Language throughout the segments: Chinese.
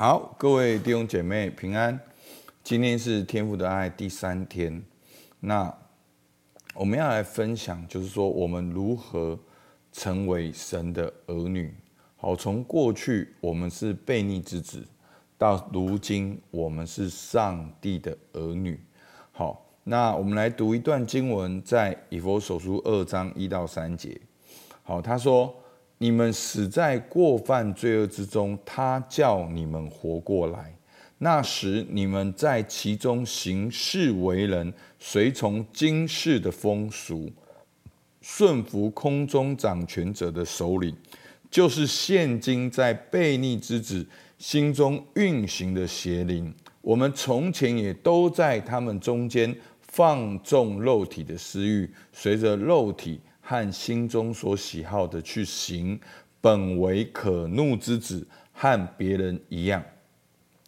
好，各位弟兄姐妹平安。今天是天父的爱第三天，那我们要来分享，就是说我们如何成为神的儿女。好，从过去我们是悖逆之子，到如今我们是上帝的儿女。好，那我们来读一段经文，在以弗所书二章一到三节。好，他说。你们死在过犯罪恶之中，他叫你们活过来。那时你们在其中行事为人，随从今世的风俗，顺服空中掌权者的首领，就是现今在悖逆之子心中运行的邪灵。我们从前也都在他们中间放纵肉体的私欲，随着肉体。和心中所喜好的去行，本为可怒之子，和别人一样。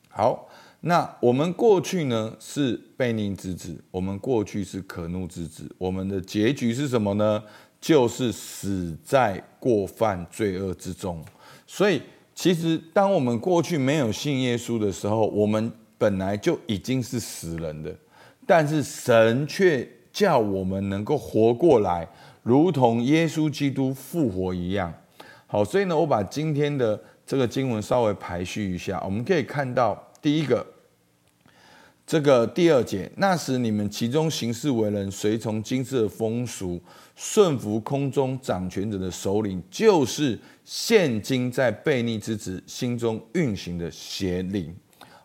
好，那我们过去呢是悖逆之子，我们过去是可怒之子，我们的结局是什么呢？就是死在过犯罪恶之中。所以，其实当我们过去没有信耶稣的时候，我们本来就已经是死人的，但是神却叫我们能够活过来。如同耶稣基督复活一样，好，所以呢，我把今天的这个经文稍微排序一下。我们可以看到，第一个，这个第二节，那时你们其中行事为人，随从今世的风俗，顺服空中掌权者的首领，就是现今在悖逆之子心中运行的邪灵。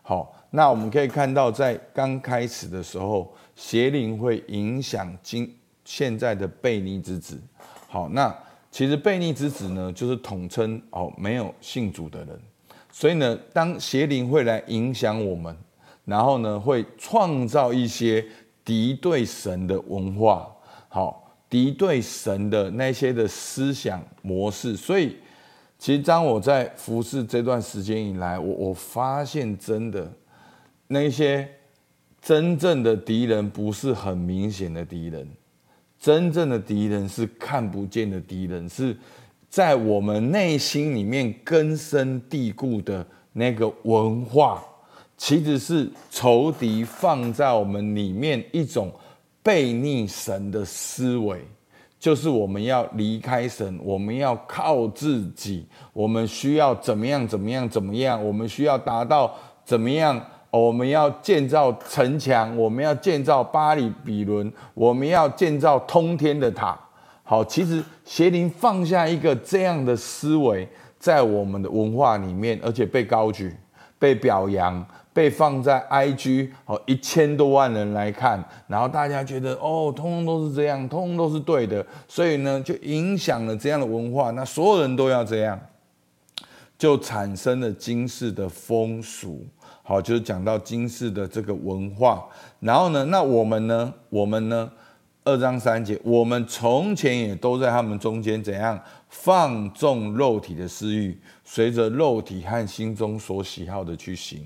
好，那我们可以看到，在刚开始的时候，邪灵会影响今。现在的贝尼之子，好，那其实贝尼之子呢，就是统称哦，没有信主的人。所以呢，当邪灵会来影响我们，然后呢，会创造一些敌对神的文化，好，敌对神的那些的思想模式。所以，其实当我在服侍这段时间以来，我我发现真的那些真正的敌人不是很明显的敌人。真正的敌人是看不见的敌人，是在我们内心里面根深蒂固的那个文化，其实是仇敌放在我们里面一种悖逆神的思维，就是我们要离开神，我们要靠自己，我们需要怎么样怎么样怎么样，我们需要达到怎么样。我们要建造城墙，我们要建造巴比伦，我们要建造通天的塔。好，其实邪灵放下一个这样的思维在我们的文化里面，而且被高举、被表扬、被放在 IG，好，一千多万人来看，然后大家觉得哦，通通都是这样，通通都是对的，所以呢，就影响了这样的文化。那所有人都要这样，就产生了今世的风俗。好，就是讲到今世的这个文化，然后呢，那我们呢？我们呢？二章三节，我们从前也都在他们中间，怎样放纵肉体的私欲，随着肉体和心中所喜好的去行。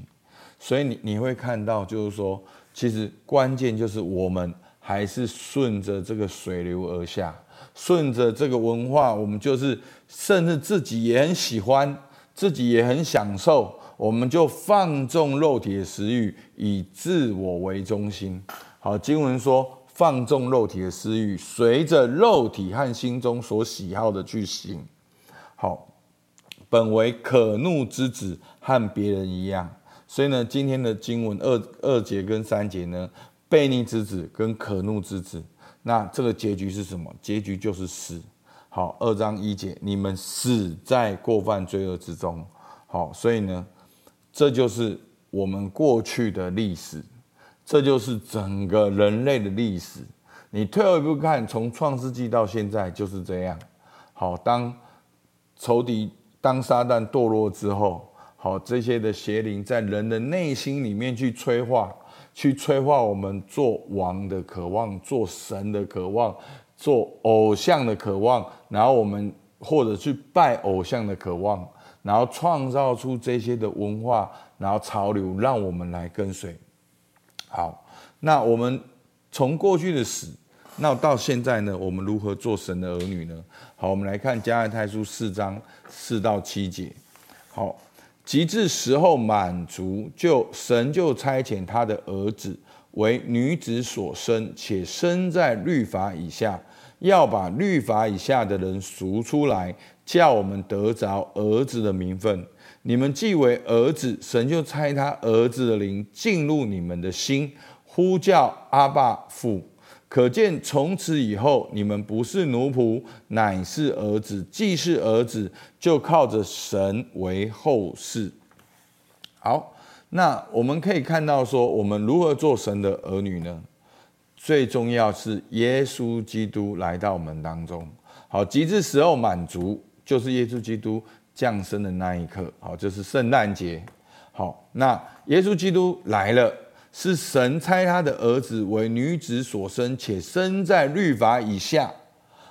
所以你你会看到，就是说，其实关键就是我们还是顺着这个水流而下，顺着这个文化，我们就是甚至自己也很喜欢，自己也很享受。我们就放纵肉体的食欲，以自我为中心。好，经文说放纵肉体的私欲，随着肉体和心中所喜好的去行。好，本为可怒之子，和别人一样。所以呢，今天的经文二二节跟三节呢，悖逆之子跟可怒之子，那这个结局是什么？结局就是死。好，二章一节，你们死在过犯罪恶之中。好，所以呢。这就是我们过去的历史，这就是整个人类的历史。你退后一步看，从创世纪到现在就是这样。好，当仇敌、当撒旦堕落之后，好，这些的邪灵在人的内心里面去催化，去催化我们做王的渴望，做神的渴望，做偶像的渴望，然后我们或者去拜偶像的渴望。然后创造出这些的文化，然后潮流，让我们来跟随。好，那我们从过去的死，那到现在呢？我们如何做神的儿女呢？好，我们来看加拉太书四章四到七节。好，及至时候满足，就神就差遣他的儿子为女子所生，且生在律法以下，要把律法以下的人赎出来，叫我们得着儿子的名分。你们既为儿子，神就差他儿子的灵进入你们的心，呼叫阿爸父。可见从此以后，你们不是奴仆，乃是儿子。既是儿子，就靠着神为后嗣。好，那我们可以看到说，我们如何做神的儿女呢？最重要是耶稣基督来到我们当中。好，极至时候满足，就是耶稣基督。降生的那一刻，好，就是圣诞节。好，那耶稣基督来了，是神差他的儿子为女子所生，且生在律法以下。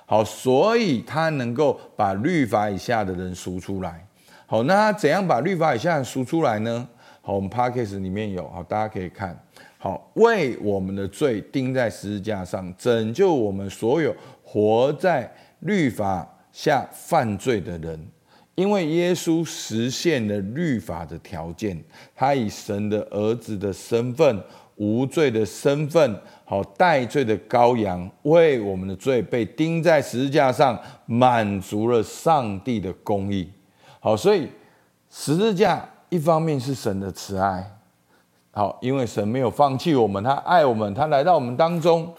好，所以他能够把律法以下的人赎出来。好，那他怎样把律法以下的人赎出来呢？好，我们 Podcast 里面有，好，大家可以看。好，为我们的罪钉在十字架上，拯救我们所有活在律法下犯罪的人。因为耶稣实现了律法的条件，他以神的儿子的身份、无罪的身份、好代罪的羔羊，为我们的罪被钉在十字架上，满足了上帝的公义。好，所以十字架一方面是神的慈爱，好，因为神没有放弃我们，他爱我们，他来到我们当中。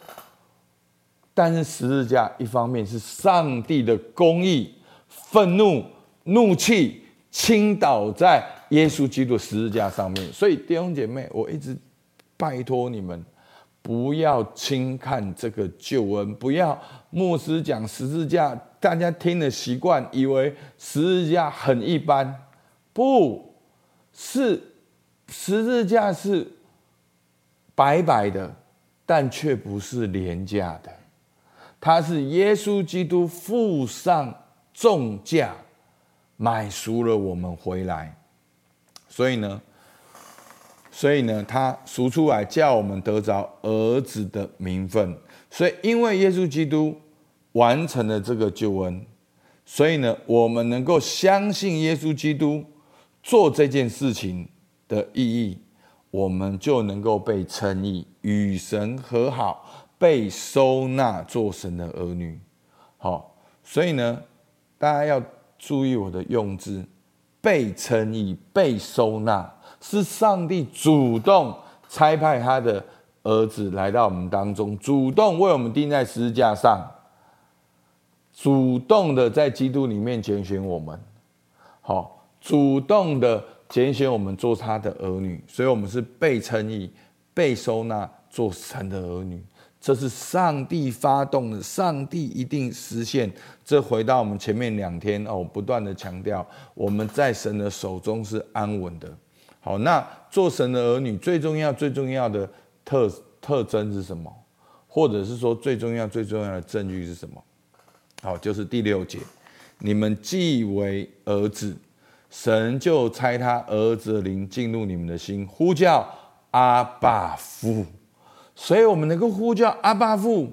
但是十字架一方面是上帝的公义，愤怒。怒气倾倒在耶稣基督十字架上面，所以弟兄姐妹，我一直拜托你们，不要轻看这个救恩，不要牧师讲十字架，大家听了习惯，以为十字架很一般，不是十字架是白白的，但却不是廉价的，他是耶稣基督付上重价。买赎了我们回来，所以呢，所以呢，他赎出来叫我们得着儿子的名分。所以，因为耶稣基督完成了这个救恩，所以呢，我们能够相信耶稣基督做这件事情的意义，我们就能够被称义，与神和好，被收纳做神的儿女。好，所以呢，大家要。注意我的用字，被称义、被收纳，是上帝主动差派他的儿子来到我们当中，主动为我们钉在十字架上，主动的在基督里面拣选我们，好，主动的拣选我们做他的儿女，所以我们是被称义、被收纳做神的儿女。这是上帝发动的，上帝一定实现。这回到我们前面两天哦，不断的强调，我们在神的手中是安稳的。好，那做神的儿女最重要、最重要的特特征是什么？或者是说最重要、最重要的证据是什么？好，就是第六节，你们既为儿子，神就差他儿子的灵进入你们的心，呼叫阿爸父。所以，我们能够呼叫阿爸父。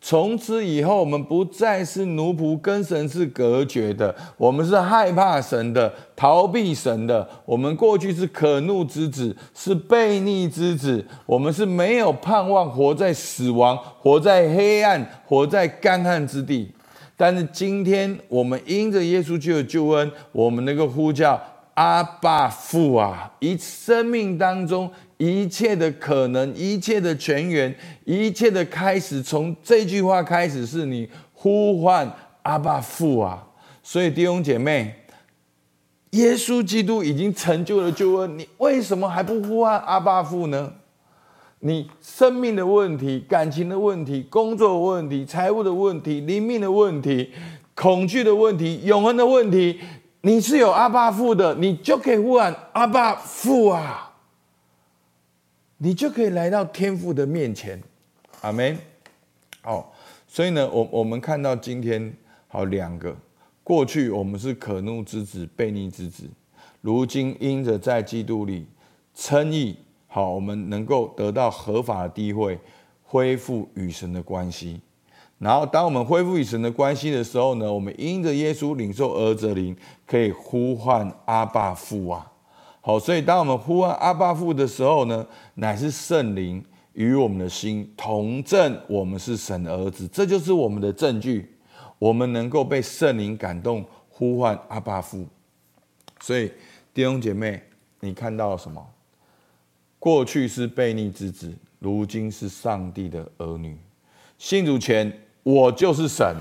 从此以后，我们不再是奴仆，跟神是隔绝的。我们是害怕神的，逃避神的。我们过去是可怒之子，是悖逆之子。我们是没有盼望，活在死亡，活在黑暗，活在干旱之地。但是今天，我们因着耶稣基督的救恩，我们能够呼叫阿爸父啊！一生命当中。一切的可能，一切的全源，一切的开始，从这句话开始，是你呼唤阿爸父啊！所以弟兄姐妹，耶稣基督已经成就了救恩，你为什么还不呼唤阿爸父呢？你生命的问题、感情的问题、工作的问题、财务的问题、灵命的问题、恐惧的问题、永恒的问题，你是有阿爸父的，你就可以呼唤阿爸父啊！你就可以来到天父的面前，阿门。哦，所以呢，我我们看到今天好两个，过去我们是可怒之子、悖逆之子，如今因着在基督里称义，好，我们能够得到合法的地位，恢复与神的关系。然后，当我们恢复与神的关系的时候呢，我们因着耶稣领受儿子灵，可以呼唤阿爸父啊。好，所以当我们呼唤阿爸父的时候呢，乃是圣灵与我们的心同证，我们是神的儿子，这就是我们的证据。我们能够被圣灵感动，呼唤阿爸父。所以弟兄姐妹，你看到了什么？过去是悖逆之子，如今是上帝的儿女。信主前，我就是神，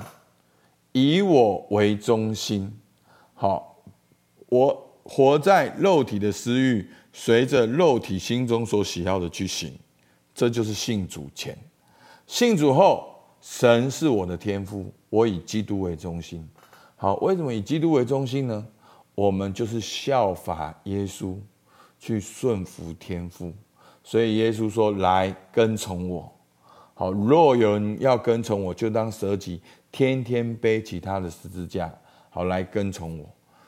以我为中心。好，我。活在肉体的私欲，随着肉体心中所喜好的去行，这就是信主前。信主后，神是我的天父，我以基督为中心。好，为什么以基督为中心呢？我们就是效法耶稣，去顺服天父。所以耶稣说：“来跟从我。”好，若有人要跟从我，就当舍己，天天背起他的十字架，好来跟从我。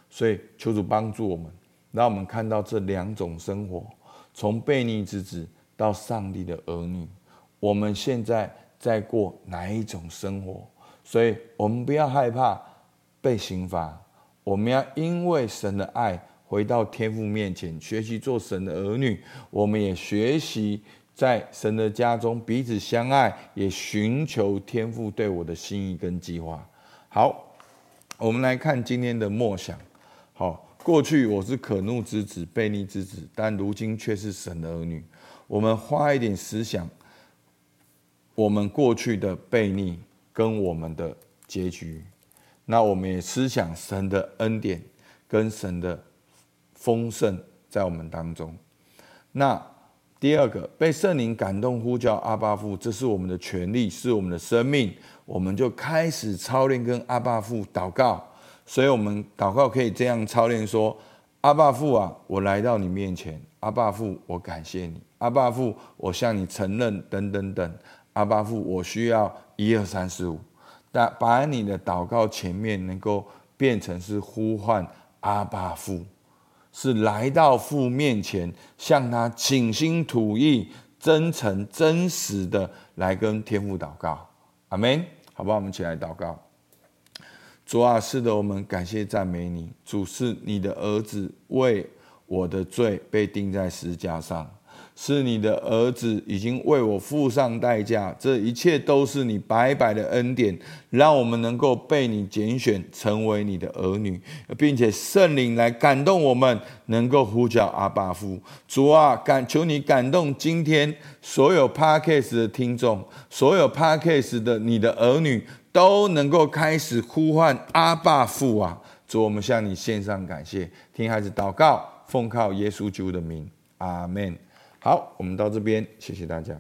所以，求主帮助我们，让我们看到这两种生活：从悖逆之子到上帝的儿女，我们现在在过哪一种生活？所以我们不要害怕被刑罚，我们要因为神的爱回到天父面前，学习做神的儿女。我们也学习在神的家中彼此相爱，也寻求天父对我的心意跟计划。好，我们来看今天的默想。好，过去我是可怒之子、悖逆之子，但如今却是神的儿女。我们花一点思想，我们过去的悖逆跟我们的结局。那我们也思想神的恩典跟神的丰盛在我们当中。那第二个，被圣灵感动呼叫阿爸父，这是我们的权利，是我们的生命。我们就开始操练跟阿爸父祷告。所以，我们祷告可以这样操练说：“阿爸父啊，我来到你面前。阿爸父，我感谢你。阿爸父，我向你承认，等等等。阿爸父，我需要一二三四五。但把你的祷告前面能够变成是呼唤阿爸父，是来到父面前，向他倾心吐意、真诚真实的来跟天父祷告。阿门。好不好？我们一起来祷告。”主啊，是的，我们感谢赞美你。主是你的儿子，为我的罪被钉在十字架上，是你的儿子已经为我付上代价。这一切都是你白白的恩典，让我们能够被你拣选，成为你的儿女，并且圣灵来感动我们，能够呼叫阿爸父。主啊，感求你感动今天所有 p a r k a s 的听众，所有 p a r k a s 的你的儿女。都能够开始呼唤阿爸父啊！主，我们向你献上感谢，听孩子祷告，奉靠耶稣基督的名，阿门。好，我们到这边，谢谢大家。